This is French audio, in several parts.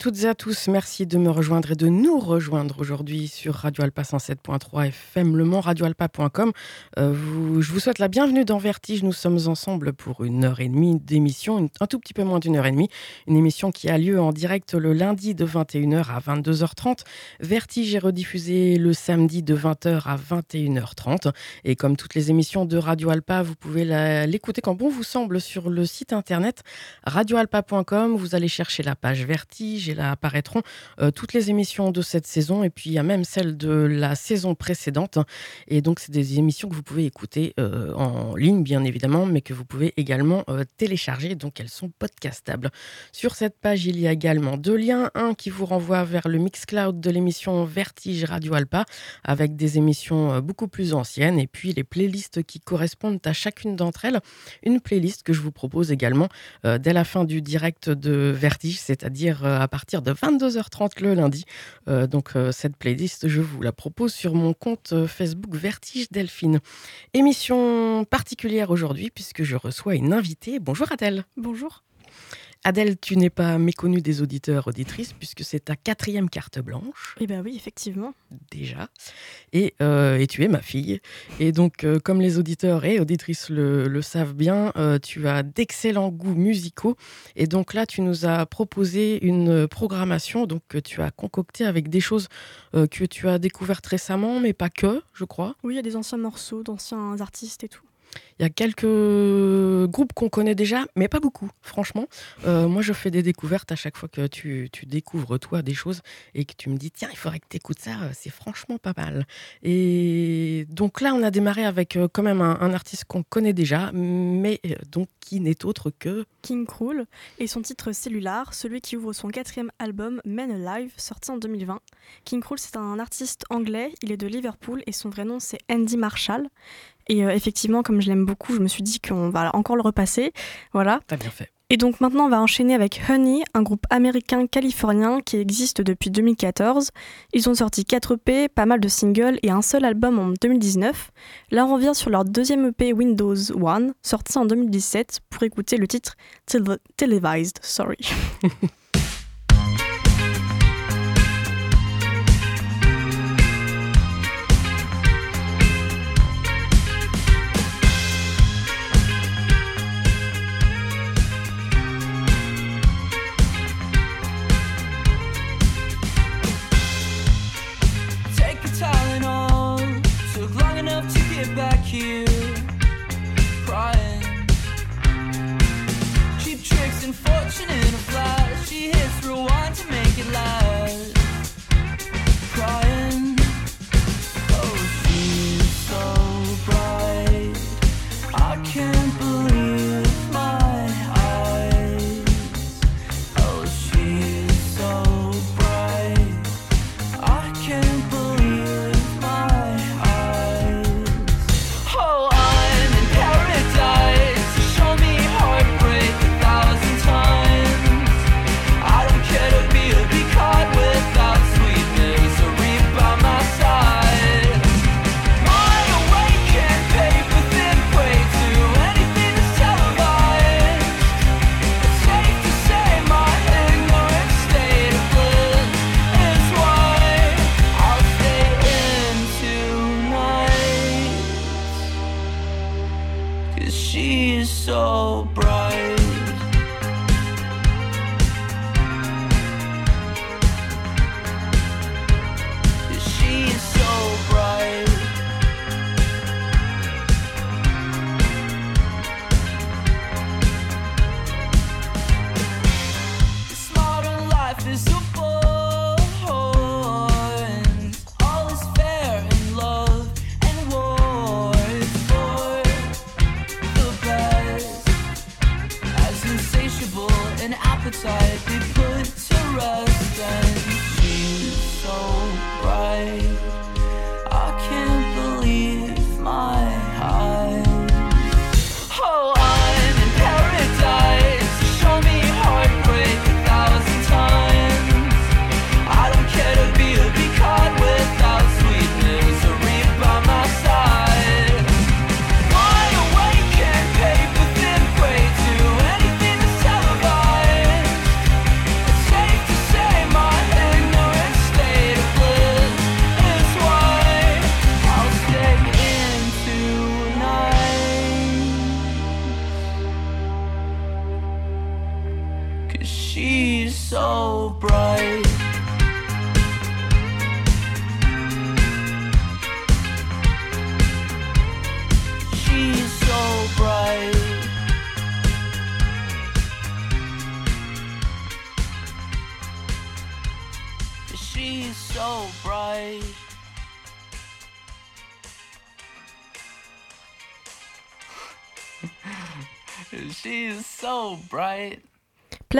toutes et à tous, merci de me rejoindre et de nous rejoindre aujourd'hui sur Radio Alpa 107.3 FM, le radioalpa.com. Euh, je vous souhaite la bienvenue dans Vertige. Nous sommes ensemble pour une heure et demie d'émission, un tout petit peu moins d'une heure et demie. Une émission qui a lieu en direct le lundi de 21h à 22h30. Vertige est rediffusé le samedi de 20h à 21h30. Et comme toutes les émissions de Radio Alpa, vous pouvez l'écouter quand bon vous semble sur le site internet radioalpa.com. Vous allez chercher la page Vertige là apparaîtront euh, toutes les émissions de cette saison et puis il y a même celle de la saison précédente. Et donc, c'est des émissions que vous pouvez écouter euh, en ligne, bien évidemment, mais que vous pouvez également euh, télécharger. Donc, elles sont podcastables. Sur cette page, il y a également deux liens. Un qui vous renvoie vers le Mixcloud de l'émission Vertige Radio Alpa avec des émissions beaucoup plus anciennes et puis les playlists qui correspondent à chacune d'entre elles. Une playlist que je vous propose également dès la fin du direct de Vertige, c'est-à-dire à partir partir de 22h30 le lundi. Euh, donc euh, cette playlist, je vous la propose sur mon compte euh, Facebook Vertige Delphine. Émission particulière aujourd'hui puisque je reçois une invitée. Bonjour Adèle. Bonjour. Adèle, tu n'es pas méconnue des auditeurs auditrices puisque c'est ta quatrième carte blanche. Eh bien oui, effectivement. Déjà. Et, euh, tu es ma fille. Et donc, euh, comme les auditeurs et auditrices le, savent bien, euh, tu as d'excellents goûts musicaux. Et donc là, tu nous as proposé une programmation donc, que tu as concoctée avec des choses que tu as découvertes récemment, mais pas que, je crois. Oui, il y a des anciens morceaux d'anciens artistes et tout. Il y a quelques groupes qu'on connaît déjà, mais pas beaucoup, franchement. Euh, moi, je fais des découvertes à chaque fois que tu, découvres, toi, des choses et que tu me dis, tiens, il faudrait que tu écoutes ça, euh, c'est franchement pas mal. Et donc là, on a démarré avec euh, quand même un, artiste qu'on connaît déjà, mais donc qui n'est autre que... King Krul et son titre Cellular, celui qui ouvre son quatrième album Men Alive, sorti en 2020. King Krul, c'est un artiste anglais, il est de Liverpool et son vrai nom c'est Andy Marshall. Et euh, effectivement, comme je l'aime beaucoup, je me suis dit qu'on va encore le repasser. Voilà. T'as bien fait. Et donc maintenant, on va enchaîner avec Honey, un groupe américain-californien qui existe depuis 2014. Ils ont sorti 4 EP, pas mal de singles et un seul album en 2019. Là, on revient sur leur deuxième EP Windows One, sorti en 2017, pour écouter le titre Televised. Sorry. here crying. Cheap tricks and fortune.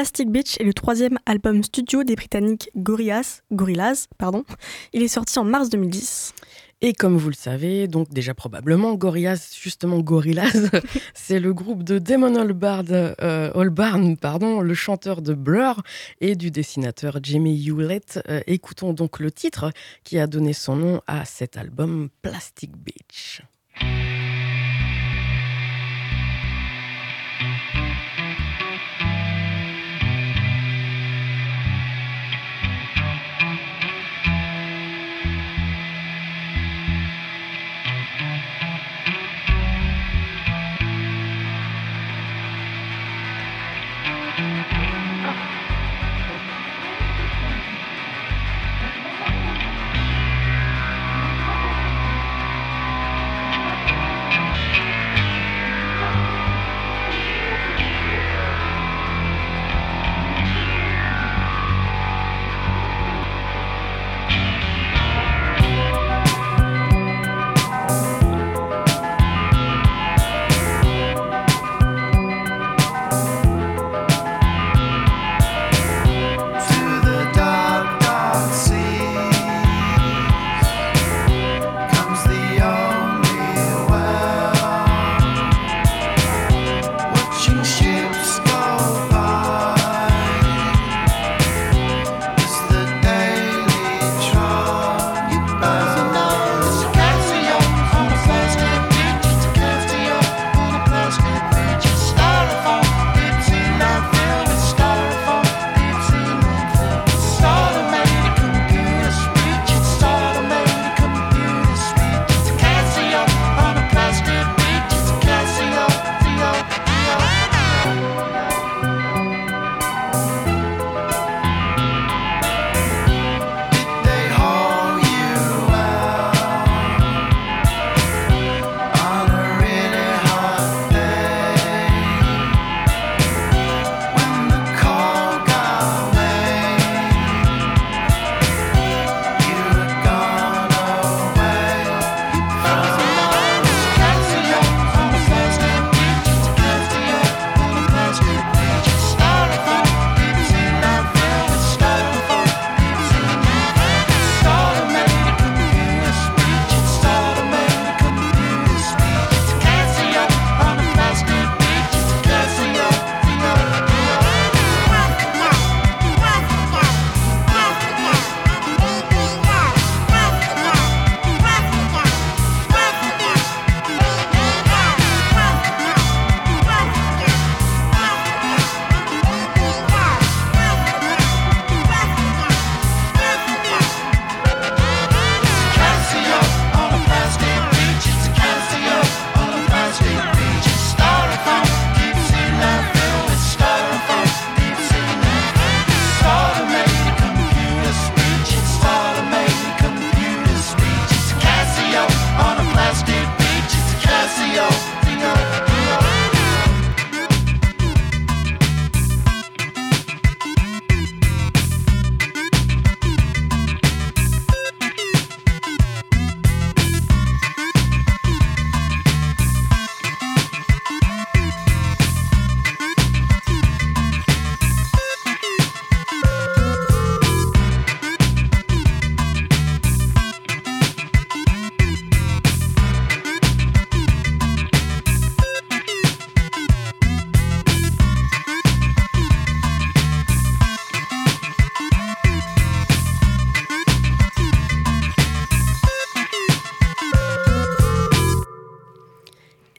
Plastic Beach est le troisième album studio des Britanniques Gorillaz, Gorillaz pardon. Il est sorti en mars 2010. Et comme vous le savez, donc déjà probablement, Gorillaz, justement Gorillaz, c'est le groupe de Damon euh, Albarn, pardon, le chanteur de Blur et du dessinateur Jimmy Hewlett. Euh, écoutons donc le titre qui a donné son nom à cet album, Plastic Beach.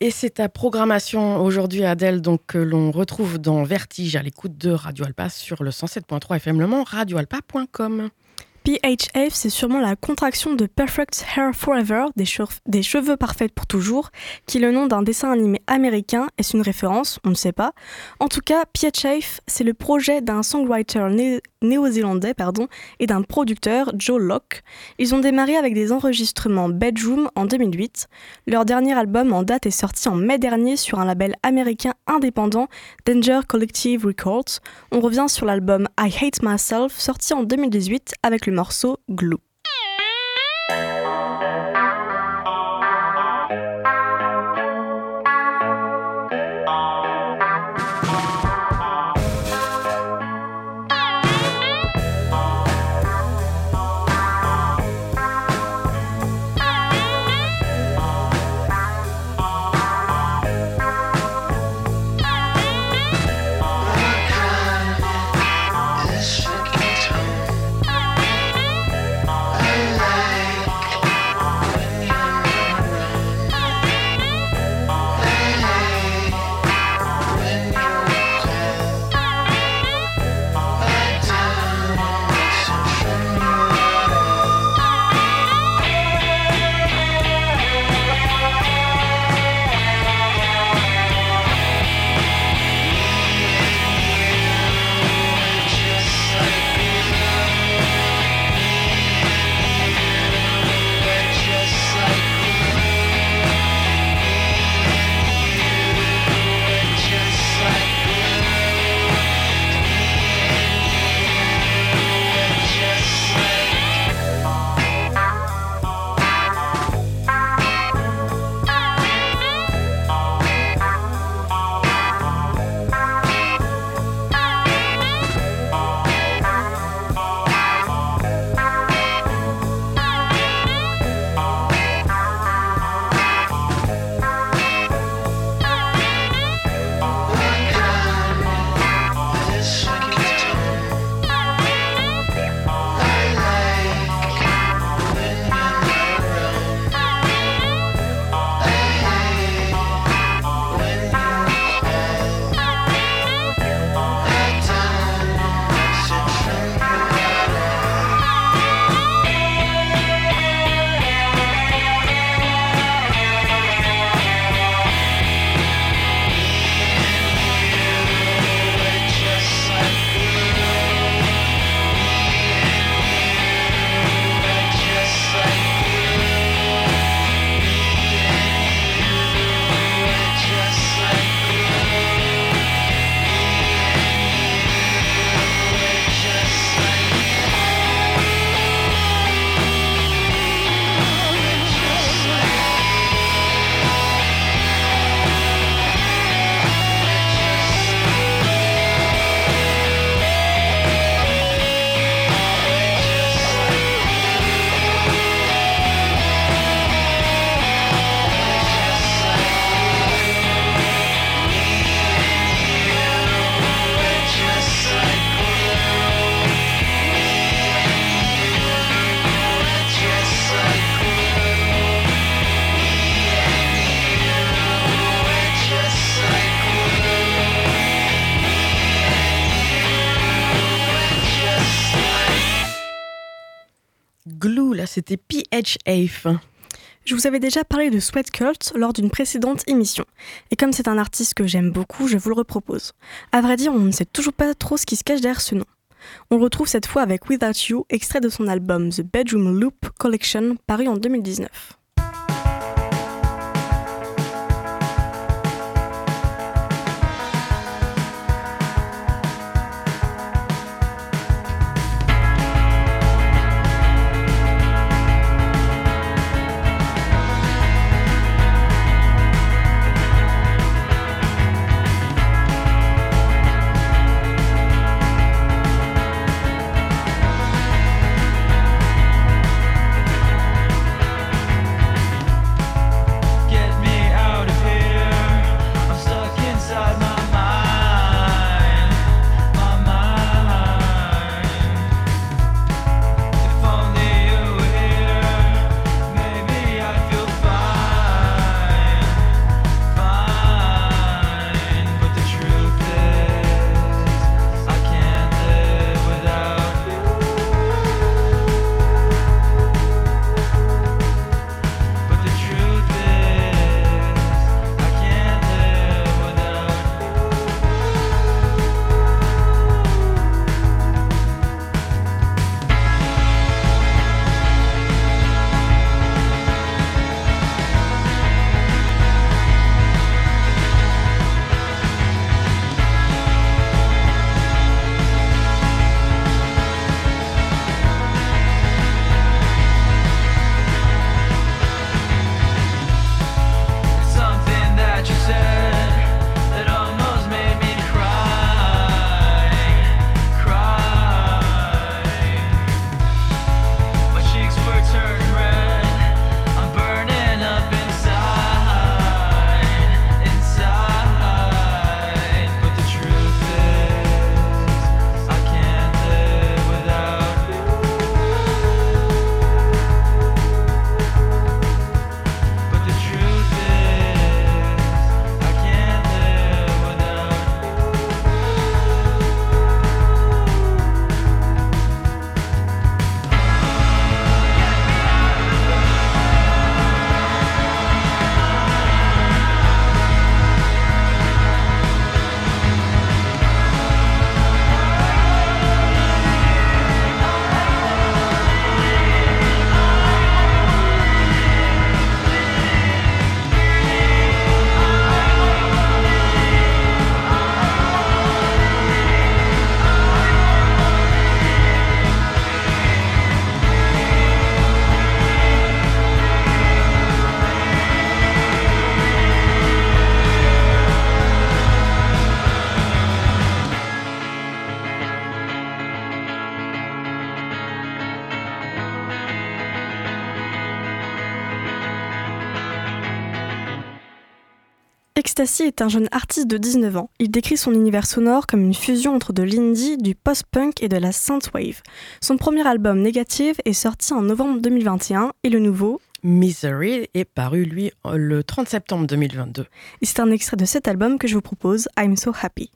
Et c'est ta programmation aujourd'hui, Adèle, donc que l'on retrouve dans Vertige à l'écoute de Radio Alpa sur le 107.3 FM Le Mans, radioalpa.com. PHF, c'est sûrement la contraction de Perfect Hair Forever, des, cheveux parfaits pour toujours, qui est le nom d'un dessin animé américain. Est-ce une référence? On ne sait pas. En tout cas, PHF, c'est le projet d'un songwriter néo-zélandais pardon, et d'un producteur, Joe Locke. Ils ont démarré avec des enregistrements Bedroom en 2008. Leur dernier album en date est sorti en mai dernier sur un label américain indépendant, Danger Collective Records. On revient sur l'album I Hate Myself, sorti en 2018 avec le morceau Glue. Je vous avais déjà parlé de Sweat Cult lors d'une précédente émission. Et comme c'est un artiste que j'aime beaucoup, je vous le repropose. À vrai dire, on ne sait toujours pas trop ce qui se cache derrière ce nom. On le retrouve cette fois avec Without You, extrait de son album The Bedroom Loop Collection, paru en 2019. Ecstasy est un jeune artiste de 19 ans. Il décrit son univers sonore comme une fusion entre de l'indie, du post-punk et de la synthwave. Son premier album Negative est sorti en novembre 2021 et le nouveau Misery est paru lui le 30 septembre 2022. Et c'est un extrait de cet album que je vous propose, I'm So Happy.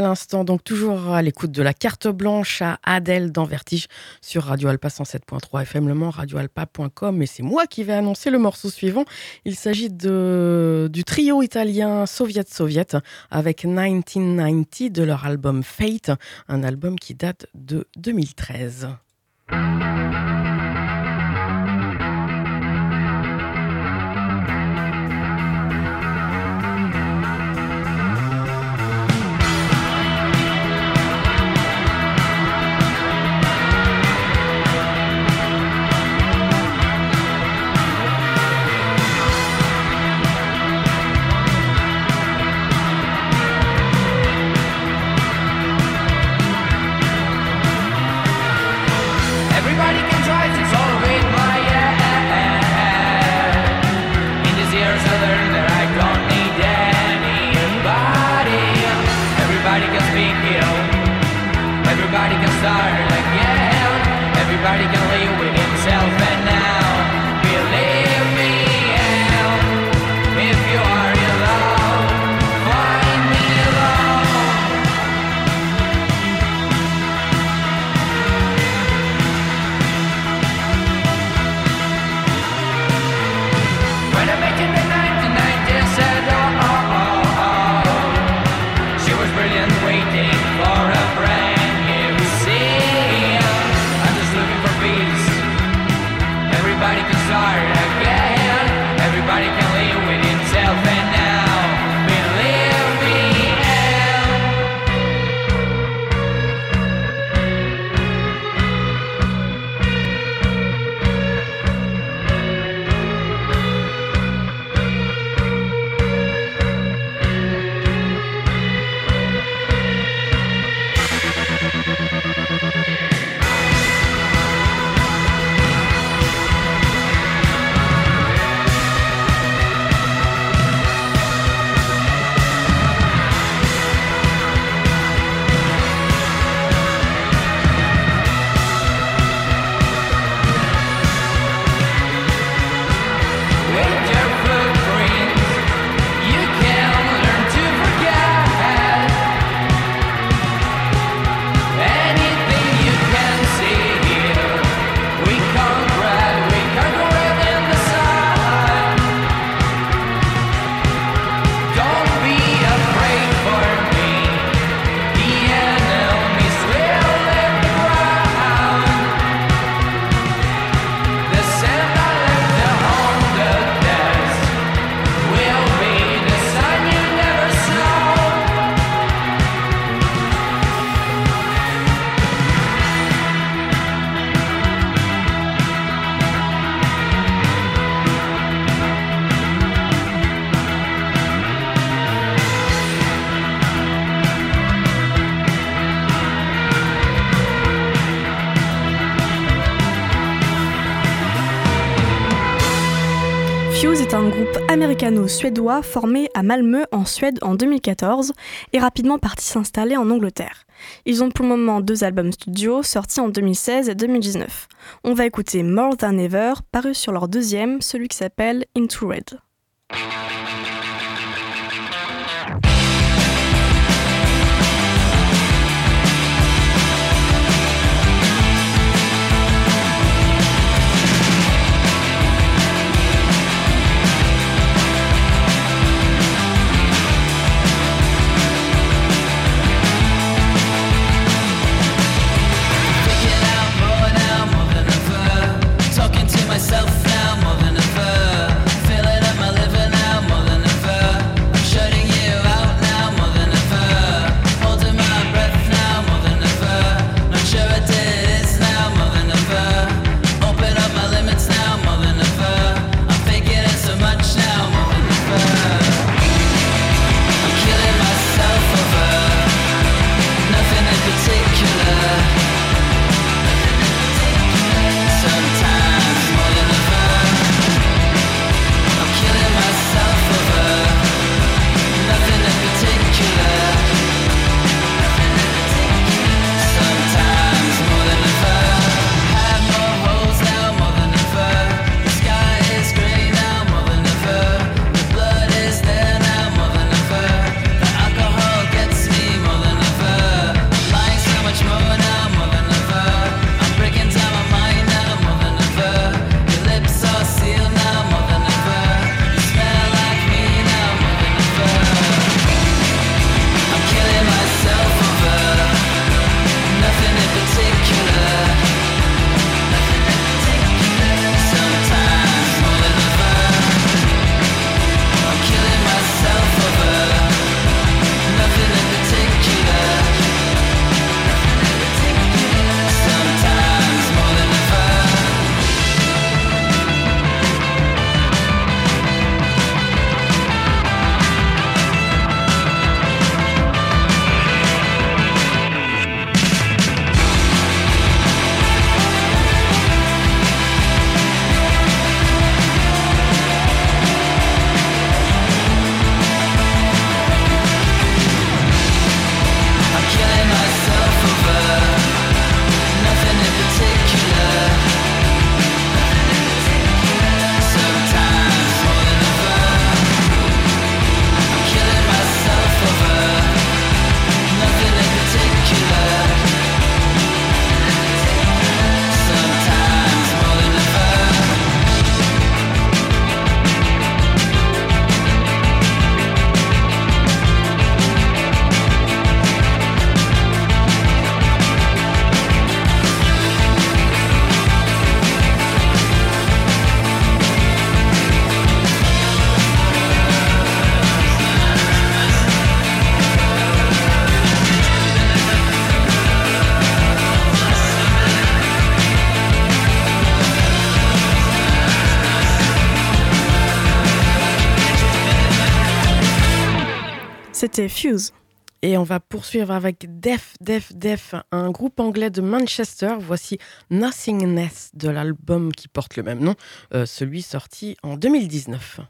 L'instant, donc toujours à l'écoute de la carte blanche à Adèle dans Vertige sur Radio Alpa 107.3 FM Le Mans, radioalpa.com. Et c'est moi qui vais annoncer le morceau suivant. Il s'agit de, du trio italien Soviet Soviet avec 1990 de leur album Fate, un album qui date de 2013. Américano-suédois formé à Malmö en Suède en 2014 et rapidement parti s'installer en Angleterre. Ils ont pour le moment deux albums studio sortis en 2016 et 2019. On va écouter More Than Ever, paru sur leur deuxième, celui qui s'appelle Into Red. C'était Fuse. Et on va poursuivre avec Def, Def, Def, un groupe anglais de Manchester. Voici Nothingness de l'album qui porte le même nom, euh, celui sorti en 2019.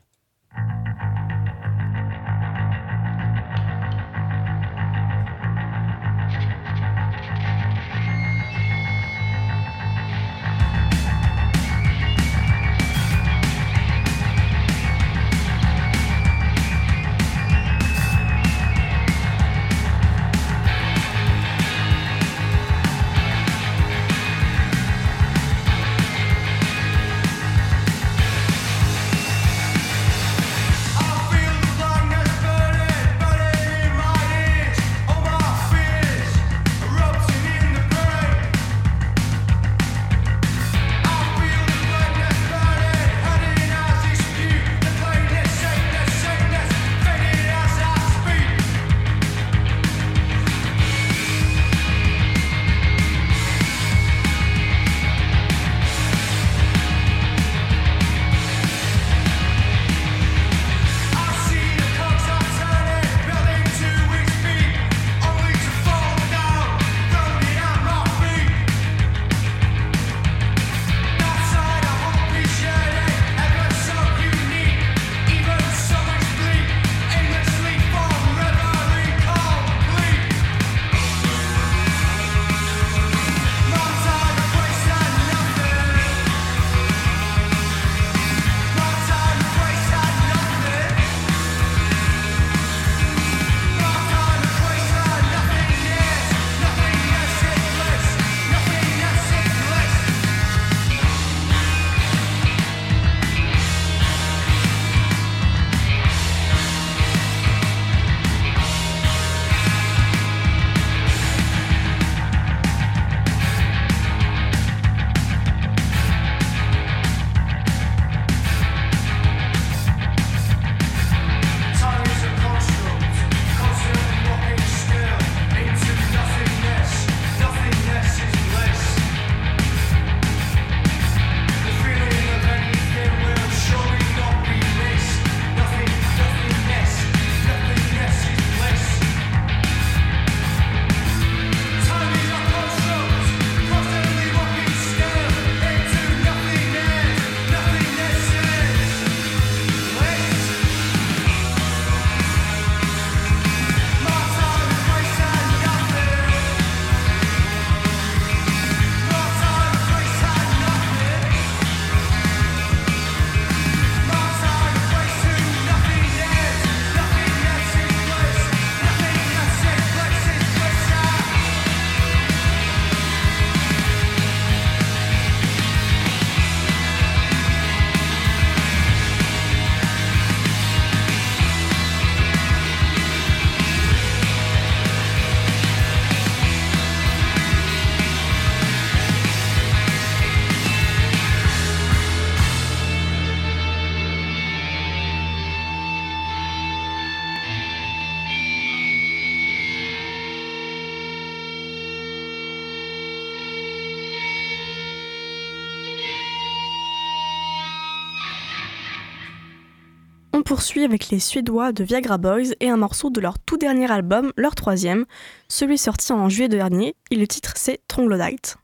Poursuit avec les Suédois de Viagra Boys et un morceau de leur tout dernier album, leur troisième, celui sorti en juillet dernier, et le titre c'est Troglodyte.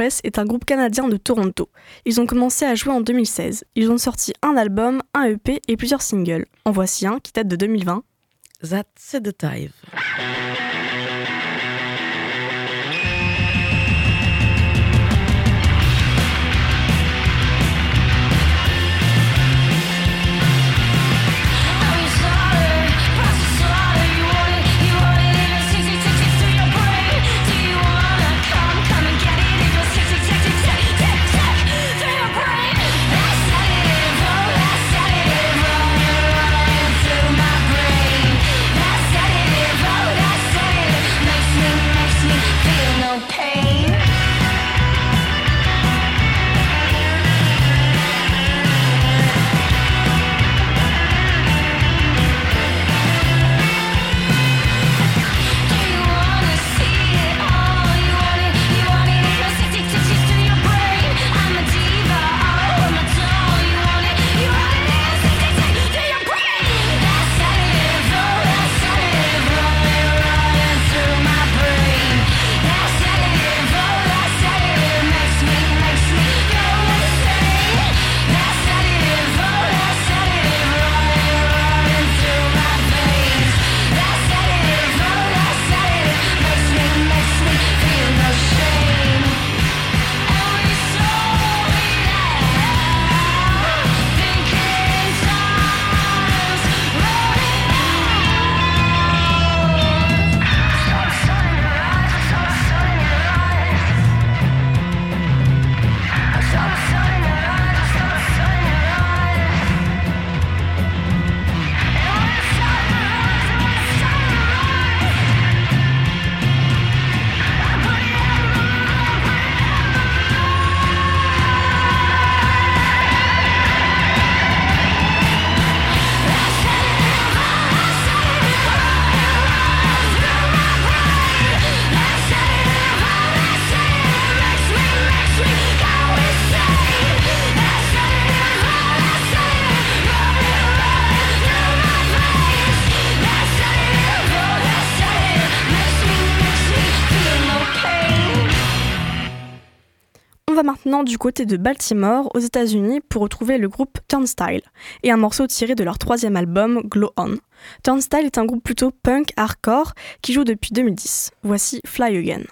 Est un groupe canadien de Toronto. Ils ont commencé à jouer en 2016. Ils ont sorti un album, un EP et plusieurs singles. En voici un qui date de 2020. That's the time. Du côté de Baltimore, aux États-Unis, pour retrouver le groupe Turnstile et un morceau tiré de leur troisième album, Glow On. Turnstile est un groupe plutôt punk hardcore qui joue depuis 2010. Voici Fly Again.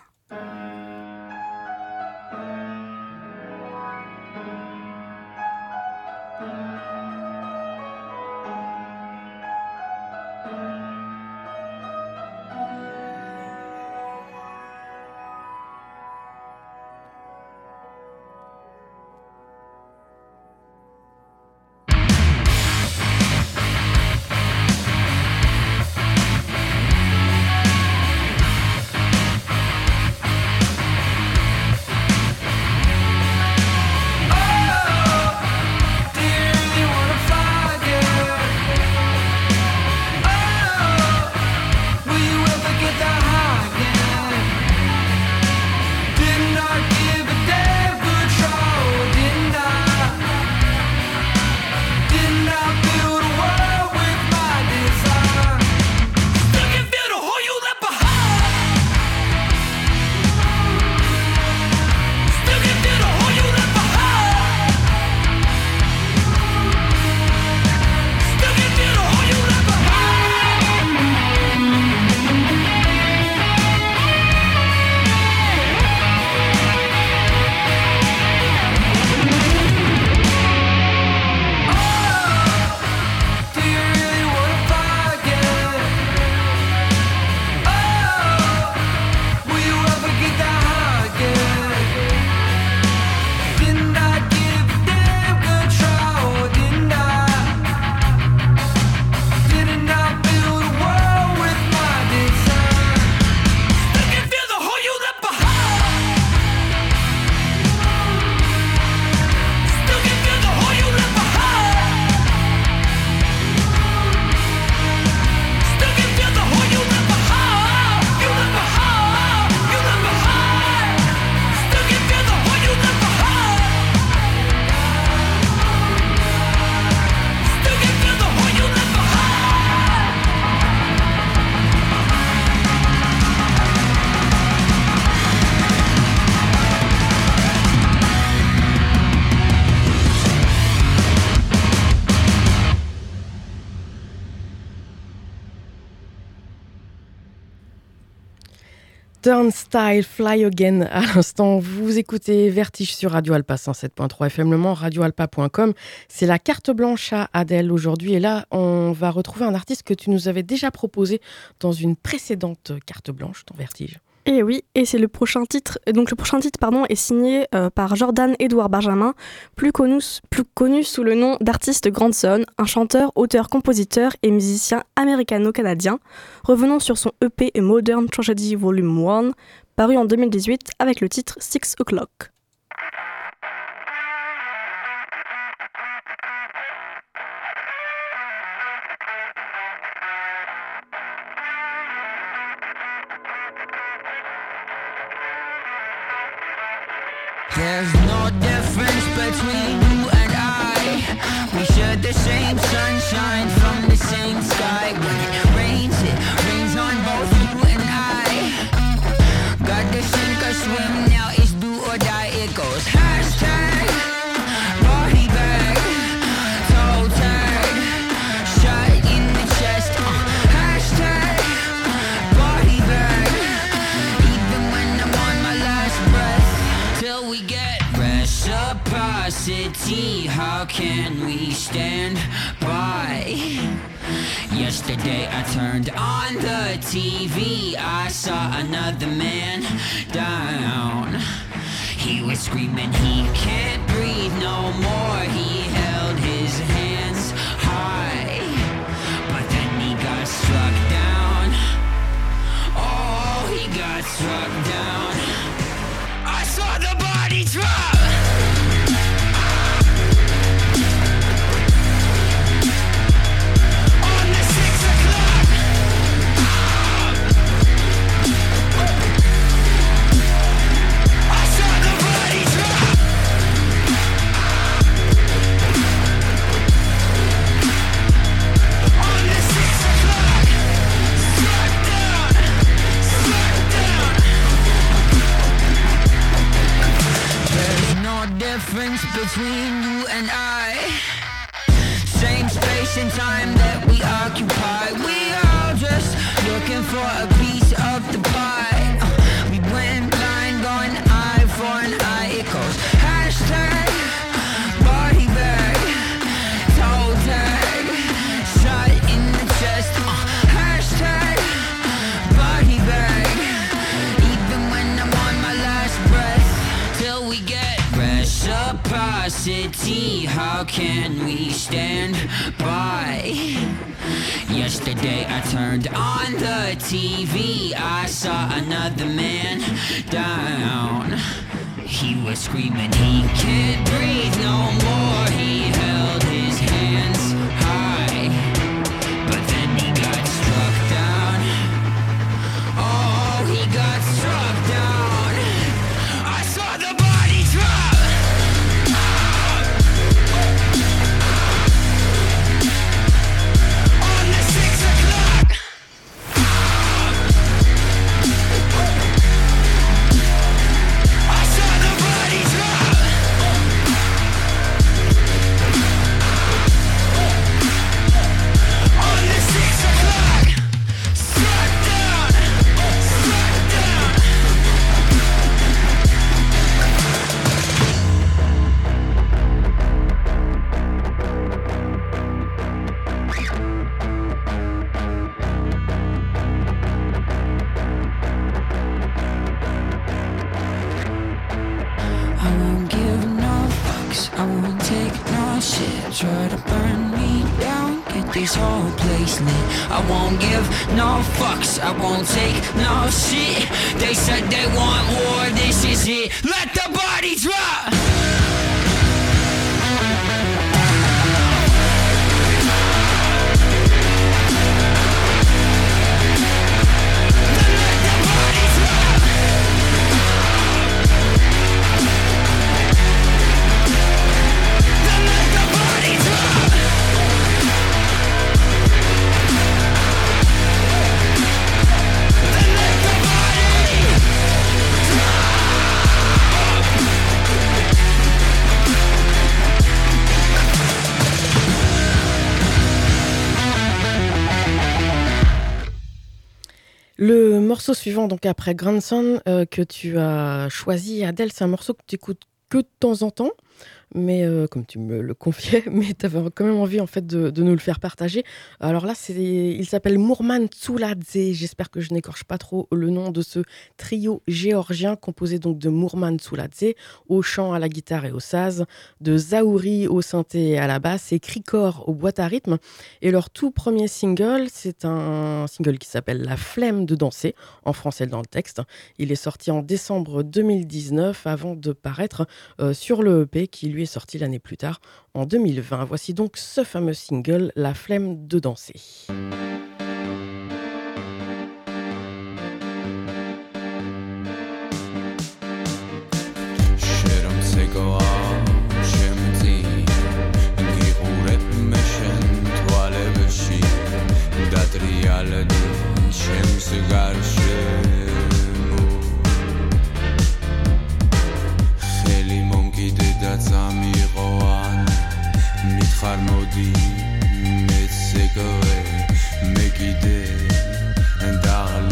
Style Fly Again à l'instant. Vous écoutez Vertige sur Radio Alpa 107.3 FM Le Mans, radioalpa.com. C'est la carte blanche à Adèle aujourd'hui. Et là, on va retrouver un artiste que tu nous avais déjà proposé dans une précédente carte blanche dans Vertige. Et eh oui, et c'est le prochain titre. Donc le prochain titre, pardon, est signé euh, par Jordan Edouard Benjamin, plus connu, plus connu sous le nom d'artiste Grandson, un chanteur, auteur, compositeur et musicien américano-canadien. Revenons sur son EP Modern Tragedy Volume 1, paru en 2018 avec le titre Six O'clock. Reciprocity How can we stand by? Yesterday I turned on the TV I saw another man down. He was screaming he can't breathe no more. He held his hands high But then he got struck down. Oh, he got struck down. I saw the body drop between you and I. Same space and time can we stand by? Yesterday I turned on the TV. I saw another man down. He was screaming, he can't breathe no more. He held no shit. They said they want war, this is it. Let the body drop! Le morceau suivant, donc après Grandson, euh, que tu as choisi, Adèle, c'est un morceau que tu écoutes que de temps en temps, mais euh, comme tu me le confiais, mais tu avais quand même envie en fait de, nous le faire partager. Alors là, c'est, il s'appelle Mourman Tsuladze. J'espère que je n'écorche pas trop le nom de ce trio géorgien composé donc de Mourman Tsuladze au chant, à la guitare et au saz, de Zaouri au synthé et à la basse et Krikor aux boîtes à rythme. Et leur tout premier single, c'est un single qui s'appelle La flemme de danser, en français dans le texte. Il est sorti en décembre 2019 avant de paraître euh, sur le EP qui lui sorti l'année plus tard, en 2020. Voici donc ce fameux single, La flemme de danser. წამიყო ან მითხარ მოდი მეც ეგრე მე კიდე დაღლილი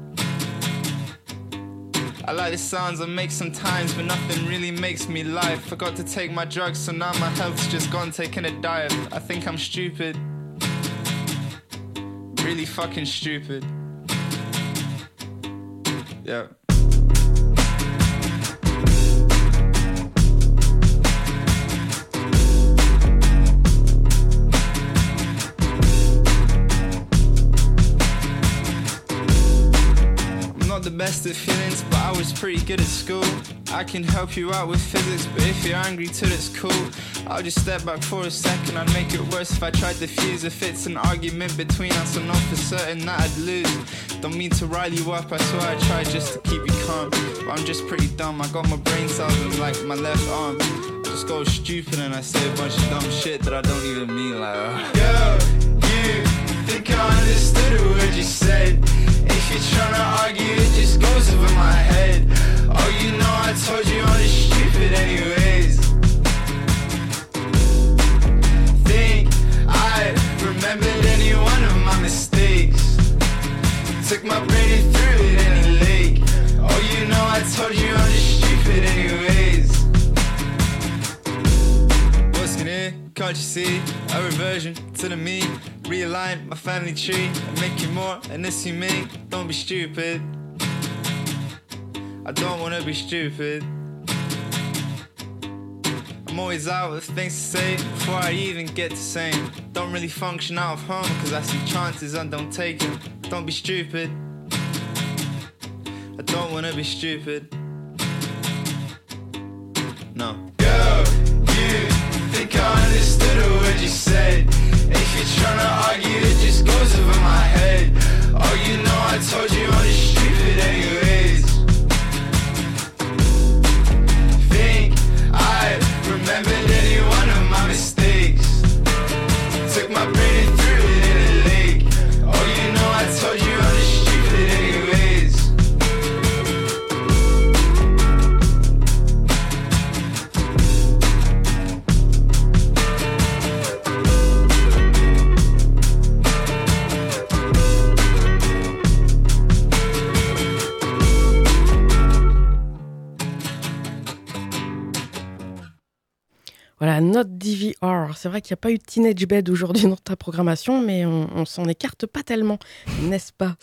I like the sounds I make sometimes, but nothing really makes me live. Forgot to take my drugs, so now my health's just gone taking a dive. I think I'm stupid. Really fucking stupid. Yeah. Not the best at feelings, but I was pretty good at school. I can help you out with physics, but if you're angry too, that's cool. I'll just step back for a second, I'd make it worse if I tried to fuse. If it's an argument between us, I know for certain that I'd lose. Don't mean to rile you up, I swear I tried just to keep you calm. But I'm just pretty dumb, I got my brain cells like my left arm. I just go stupid and I say a bunch of dumb shit that I don't even mean like. Uh. Yo, you think I understood a word you said? If you're trying to argue, it just goes over my head. Oh, you know I told you I'm just stupid anyways. Think I remembered any one of my mistakes. Took my brain and threw it in a lake. Oh, you know I told you I'm just stupid anyways. What's gonna, can't you see? A reversion to the me. Realign my family tree and make you more and this you me. Don't be stupid. I don't wanna be stupid. I'm always out with things to say before I even get to saying. Don't really function out of home cause I see chances and don't take them. Don't be stupid. I don't wanna be stupid. No. Yo, you think I understood word you said? Trying to argue, it just goes over my Voilà, Not DVR. C'est vrai qu'il n'y a pas eu de Teenage Bed aujourd'hui dans ta programmation, mais on, s'en écarte pas tellement, n'est-ce pas?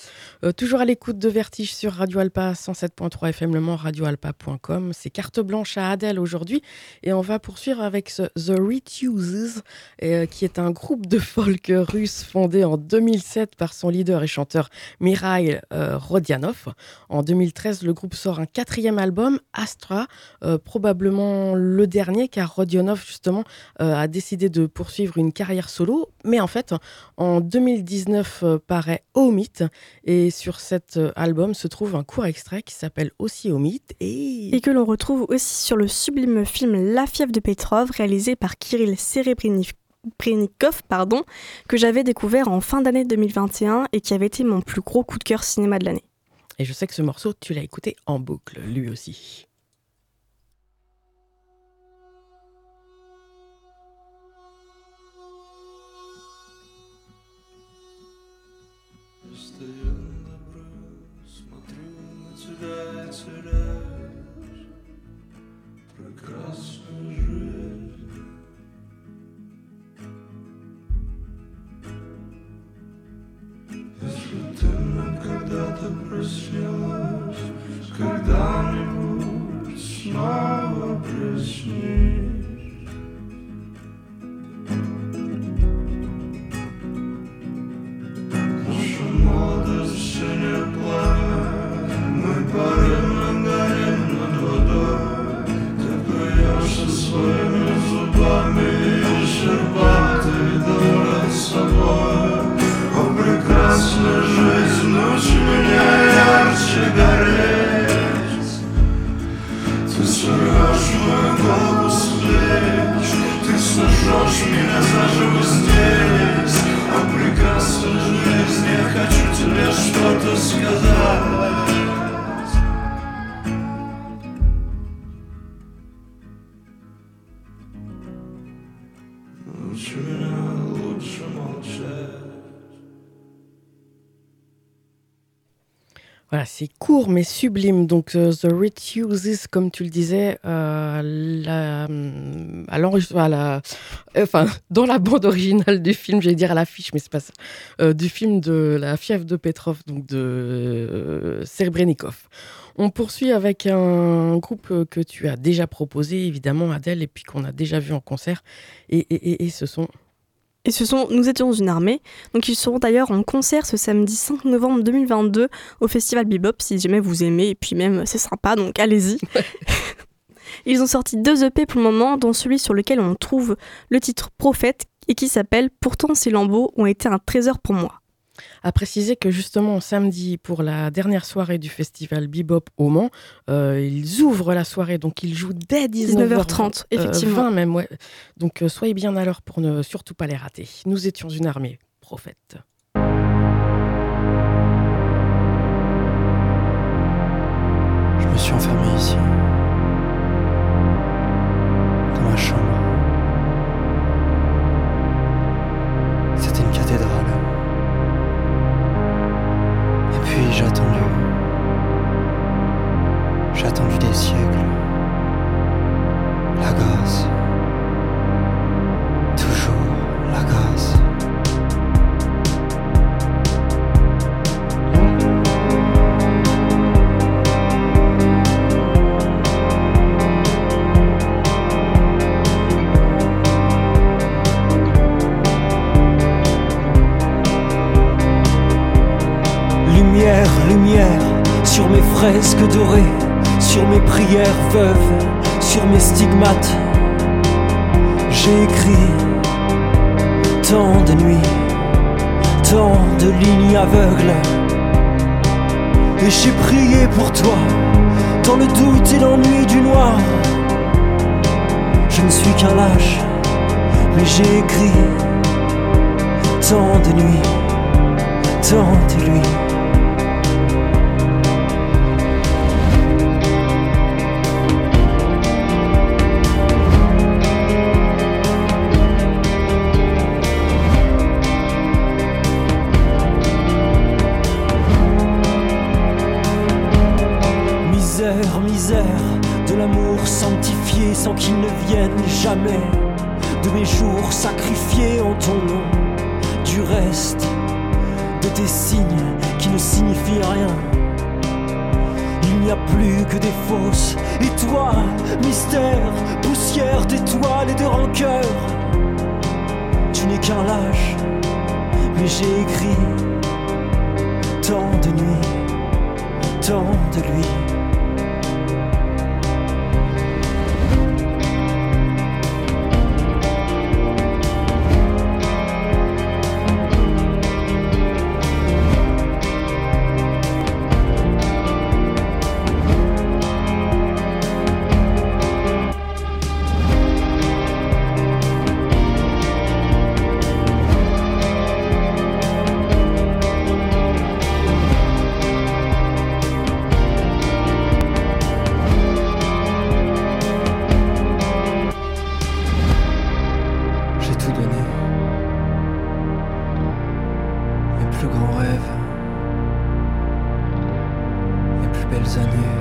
Euh, Toujours à l'écoute de Vertige sur Radio Alpa 107.3 FM Le Mans, radioalpa.com. C'est carte blanche à Adèle aujourd'hui et on va poursuivre avec The Retuses, euh, qui est un groupe de folk russe fondé en 2007 par son leader et chanteur Mikhail euh, Rodianov. En 2013, le groupe sort un quatrième album, Astra, probablement le dernier car Rodionov justement euh, a décidé de poursuivre une carrière solo. Mais en fait, en 2019 euh, paraît Omit et sur cet euh, album se trouve un court extrait qui s'appelle aussi Omit et... Et que l'on retrouve aussi sur le sublime film La fièvre de Petrov, réalisé par Kirill Serebrennikov, pardon, que j'avais découvert en fin d'année 2021 et qui avait été mon plus gros coup de cœur cinéma de l'année. Et je sais que ce morceau, tu l'as écouté en boucle, lui aussi. Стою на брус, смотрю на тебя, теряешь прекрасную жизнь. Если ты нам когда-то приснилась, когда-нибудь снова приснись. entre as patas e a Voilà, c'est court mais sublime. Donc, uh, The Retuses, comme tu le disais, euh, la, à enfin, dans la bande originale du film, j'allais dire à l'affiche, mais c'est pas ça, euh, du film de La fièvre de Petrov, donc de euh. On poursuit avec un groupe que tu as déjà proposé, évidemment, Adèle, et puis qu'on a déjà vu en concert. Et, et, et ce sont et ce sont Nous étions une armée. Donc ils seront d'ailleurs en concert ce samedi 5 novembre 2022 au Festival Bebop si jamais vous aimez et puis même c'est sympa donc allez-y. Ils ont sorti deux EP pour le moment, dont celui sur lequel on trouve le titre Prophète et qui s'appelle Pourtant ces lambeaux ont été un trésor pour moi a précisé que justement samedi, pour la dernière soirée du festival Bebop au Mans, euh, ils ouvrent la soirée, donc ils jouent dès 19h30, euh, effectivement. même, ouais. Donc euh, soyez bien à l'heure pour ne surtout pas les rater. Nous étions une armée prophète. plus grands rêves, les plus belles années,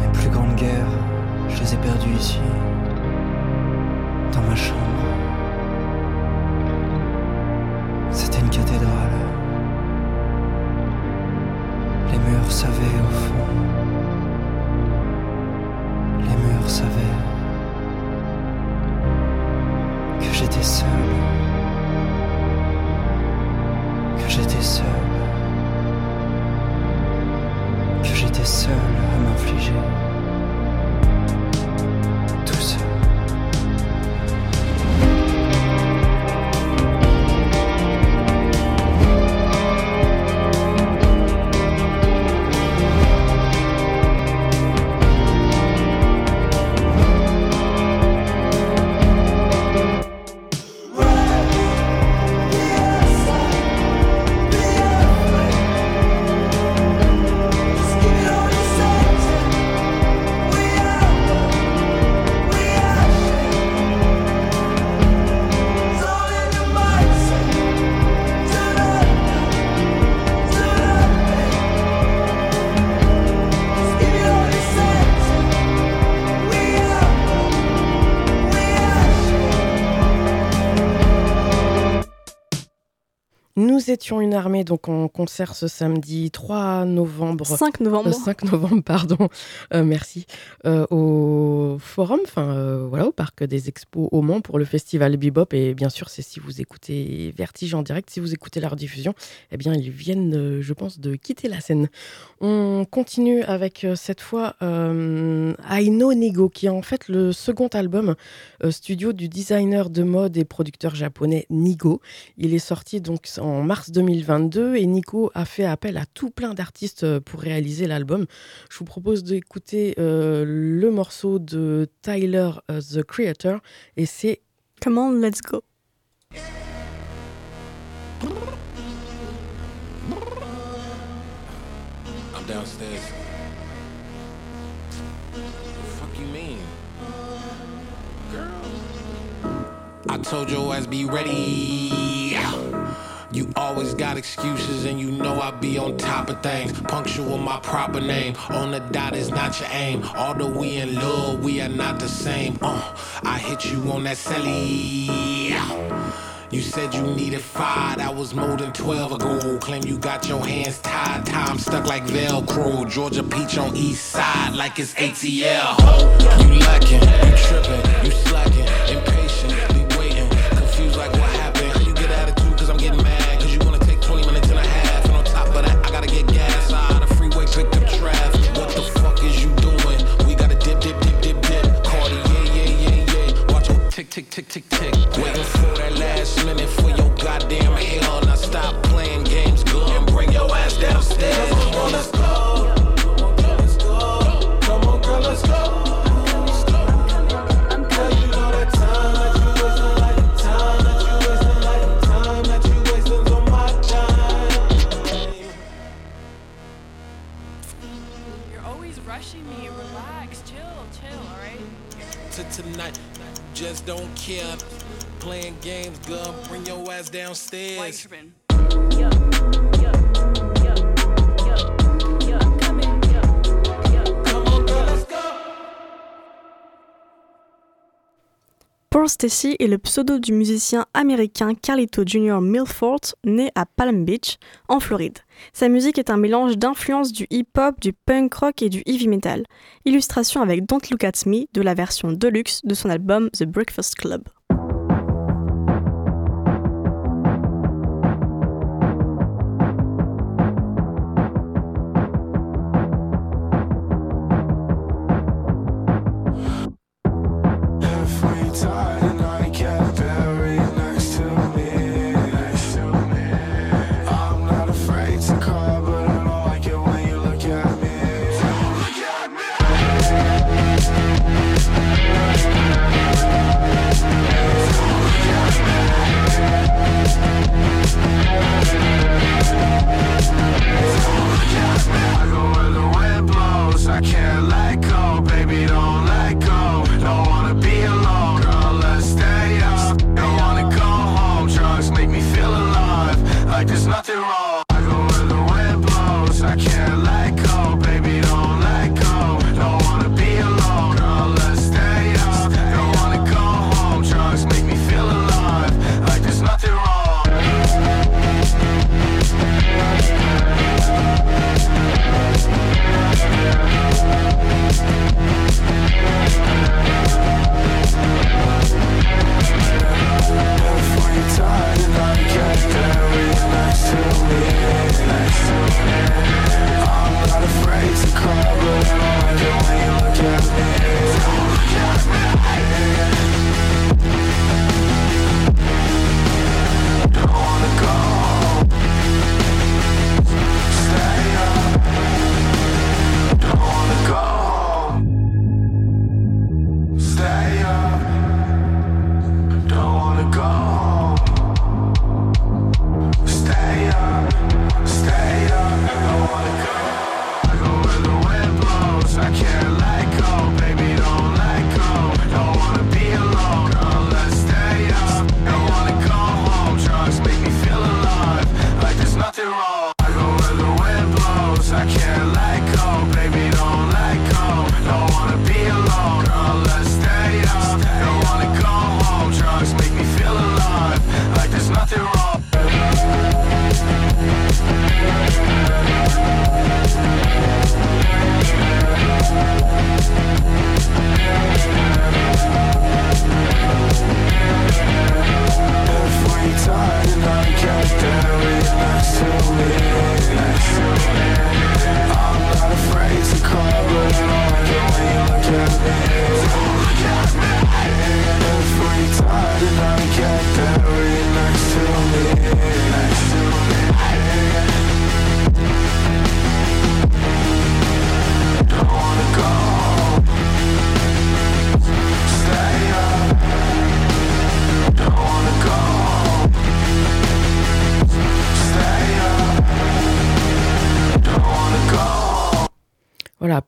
les plus grandes guerres, je les ai perdues ici, dans ma chambre. Nous étions une armée, donc en concert ce samedi 3 novembre. 5 novembre. 5 novembre, pardon. Euh, merci. Euh, au Forum, enfin euh, voilà, au Parc des Expos au Mans pour le festival Bebop. Et bien sûr, c'est si vous écoutez Vertige en direct, si vous écoutez leur diffusion, eh bien, ils viennent, je pense, de quitter la scène. On continue avec cette fois Aino Nigo, qui est en fait le second album studio du designer de mode et producteur japonais Nigo. Il est sorti donc en mars 2022 et Nico a fait appel à tout plein d'artistes euh, pour réaliser l'album. Je vous propose d'écouter euh, le morceau de Tyler euh, the Creator et c'est Come on, let's go. I'm downstairs. fuck you mean? Girl. I told your ass be ready. You always got excuses and you know I be on top of things. Punctual my proper name. On the dot is not your aim. Although we in love, we are not the same. Uh, I hit you on that celly. You said you needed five, that was more than 12 ago. Claim you got your hands tied, time stuck like Velcro. Georgia Peach on east side like it's ATL. You lacking, you tripping, you slacking, tick, tick, tick, Paul Stacy est le pseudo du musicien américain Carlito Jr. Milford, né à Palm Beach, en Floride. Sa musique est un mélange d'influences du hip-hop, du punk rock et du heavy metal. Illustration avec Don't Look at Me de la version deluxe de son album The Breakfast Club. Can't let go, baby, don't let go. Don't wanna be alone, girl, let's stay up. Don't wanna go home, drugs make me feel alive. Like there's nothing wrong.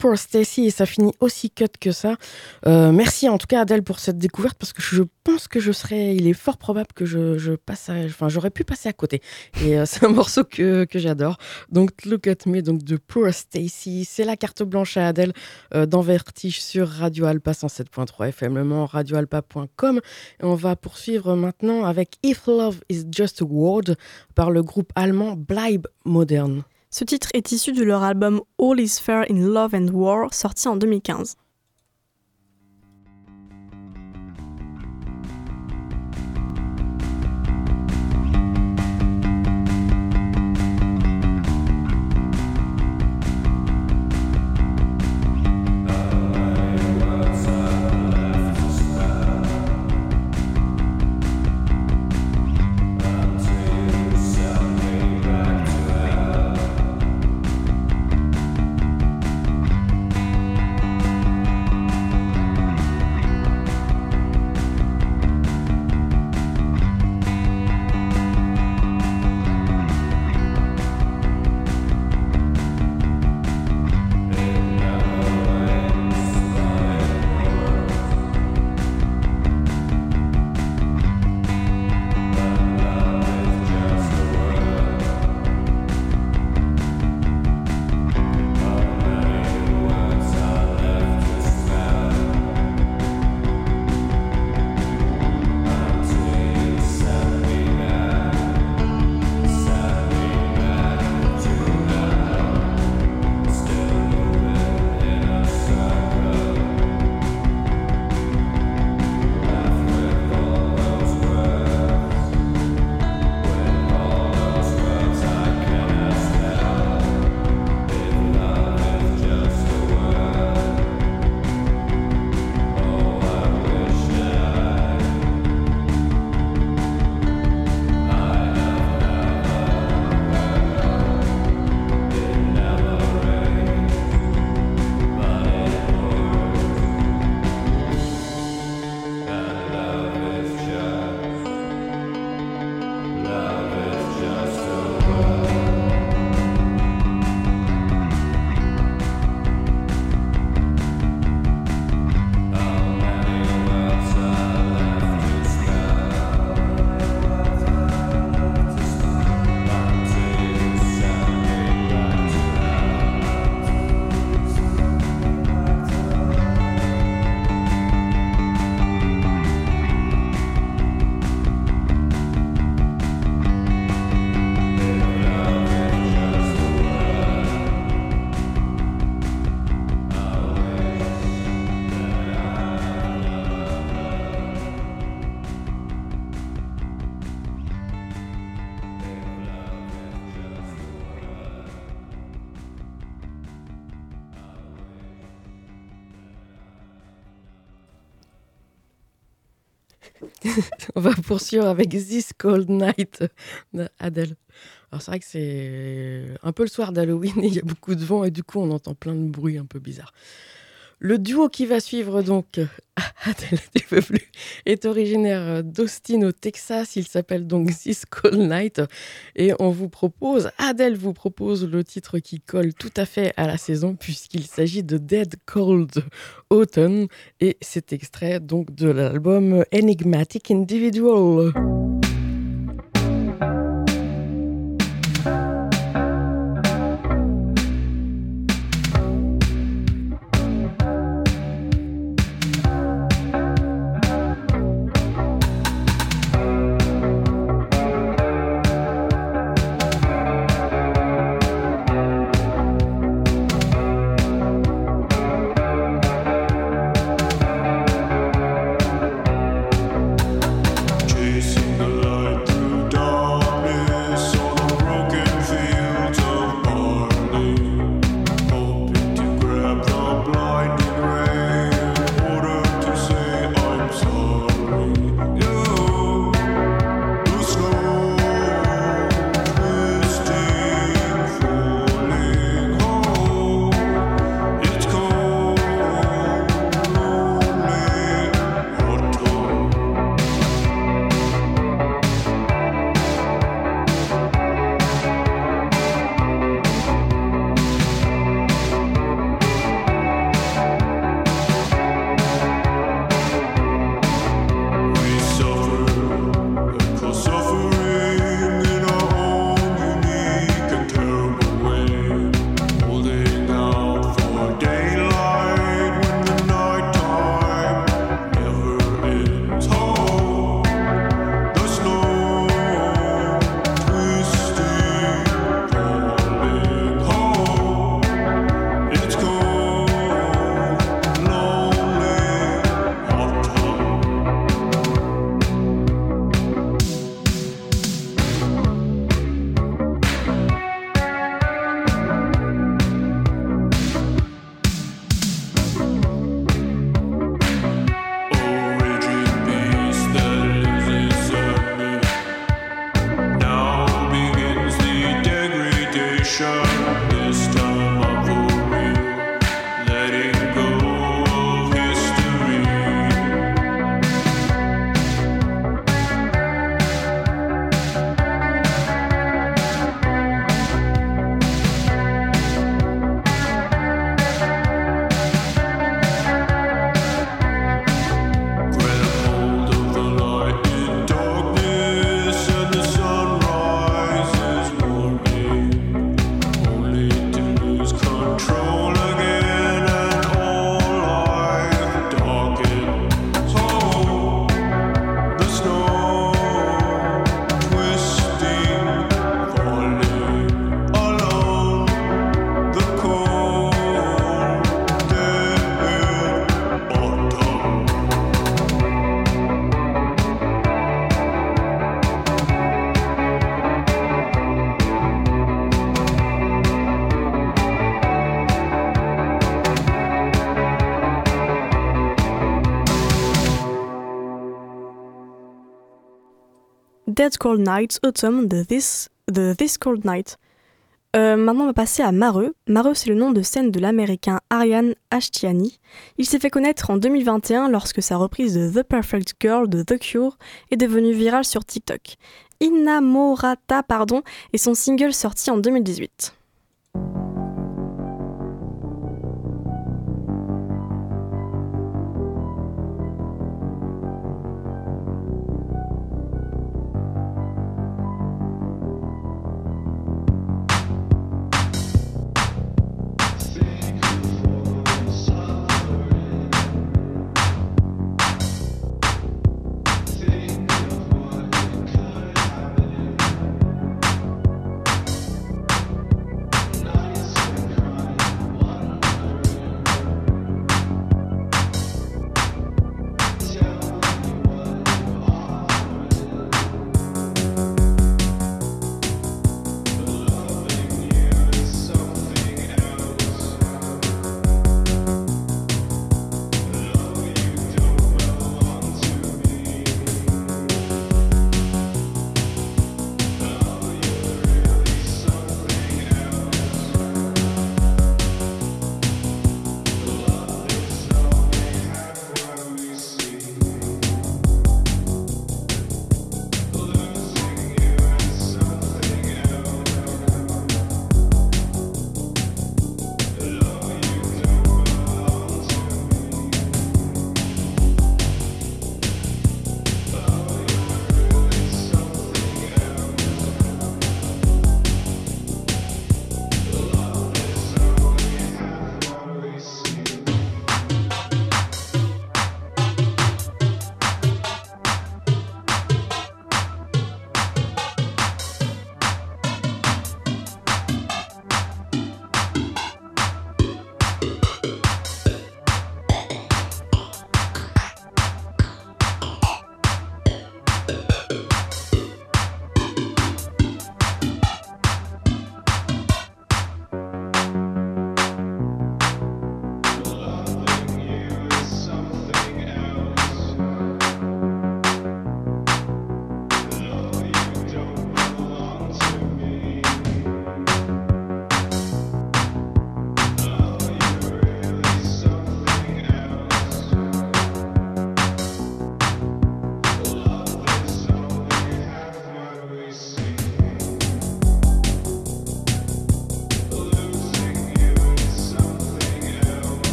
Pour Stacy, et ça finit aussi cut que ça. Euh, merci en tout cas Adèle pour cette découverte parce que je pense que je serais, il est fort probable que je, passe, à, enfin j'aurais pu passer à côté. Et euh, c'est un morceau que, que j'adore. Donc Look at Me, donc de Poor Stacy, c'est la carte blanche à Adèle euh, dans Vertige sur Radio Alpa 107.3 FM, le Mans, radioalpa.com. Et on va poursuivre maintenant avec If Love is Just a Word par le groupe allemand Bleib Modern. Ce titre est issu de leur album All is Fair in Love and War, sorti en 2015. Poursuivre avec This Cold Night d'Adèle. Alors c'est vrai que c'est un peu le soir d'Halloween il y a beaucoup de vent et du coup on entend plein de bruits un peu bizarres. Le duo qui va suivre donc Adèle Despeuples est originaire d'Austin au Texas. Il s'appelle donc This Cold Night et on vous propose, Adèle vous propose le titre qui colle tout à fait à la saison puisqu'il s'agit de Dead Cold Autumn et c'est extrait donc de l'album Enigmatic Individual. Dead Cold Night, Autumn, This, This Cold Night. Maintenant, on va passer à Mareux. Mareux, c'est le nom de scène de l'américain Ariane Ashtiani. Il s'est fait connaître en 2021 lorsque sa reprise de The Perfect Girl de The Cure est devenue virale sur TikTok. Inamorata, pardon, est son single sorti en 2018.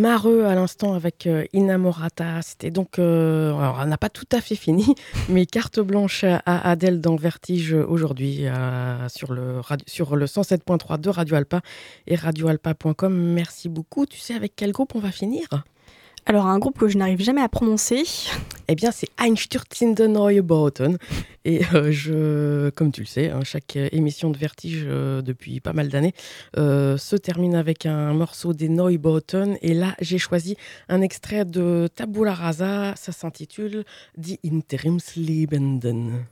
Mareux à l'instant avec euh, Inamorata. C'était donc, euh, alors on n'a pas tout à fait fini, mais carte blanche à Adèle dans Vertige aujourd'hui euh, sur, le sur le 107.3 de Radio Alpa et radioalpa.com. Merci beaucoup. Tu sais avec quel groupe on va finir? Alors, un groupe que je n'arrive jamais à prononcer. Eh bien, c'est Einstürzende Neubauten. Et euh, je, comme tu le sais, hein, chaque émission de Vertige euh, depuis pas mal d'années euh, se termine avec un morceau des Neubauten. Et là, j'ai choisi un extrait de Tabula Rasa. Ça s'intitule Die Interimslebenden.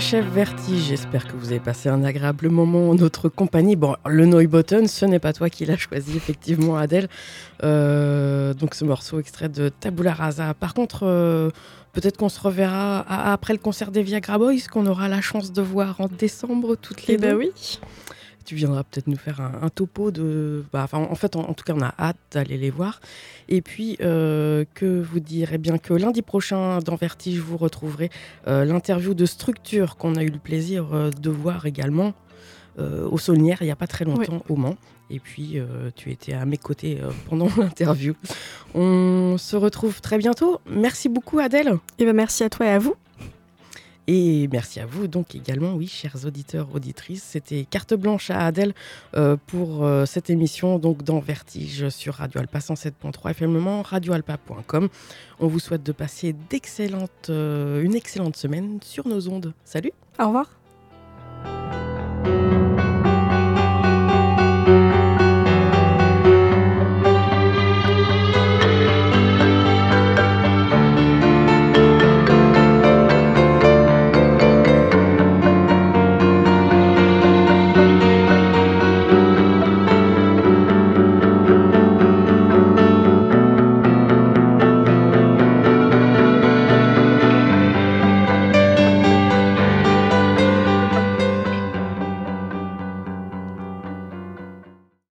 s'achève Vertige. J'espère que vous avez passé un agréable moment en notre compagnie. Bon, le Neubotten, ce n'est pas toi qui l'as choisi, effectivement, Adèle. Euh, donc, ce morceau extrait de Tabula Rasa. Par contre, euh, peut-être qu'on se reverra après le concert des Viagra Boys, qu'on aura la chance de voir en décembre toutes les Et deux. Ben oui tu viendras peut-être nous faire un, topo de. Bah, en, fait, en, tout cas, on a hâte d'aller les voir. Et puis, euh, que vous dire? Eh bien, que lundi prochain, dans Vertige, vous retrouverez euh, l'interview de Structure qu'on a eu le plaisir euh, de voir également aux Saulnières il n'y a pas très longtemps, au Mans. Et puis, tu étais à mes côtés pendant l'interview. On se retrouve très bientôt. Merci beaucoup, Adèle. Et ben, merci à toi et à vous. Et merci à vous donc également, oui, chers auditeurs, auditrices. C'était carte blanche à Adèle euh, pour euh, cette émission donc dans Vertige sur Radio Alpa 107.3 FM radioalpa.com. On vous souhaite de passer d'excellentes, euh, une excellente semaine sur nos ondes. Salut Au revoir.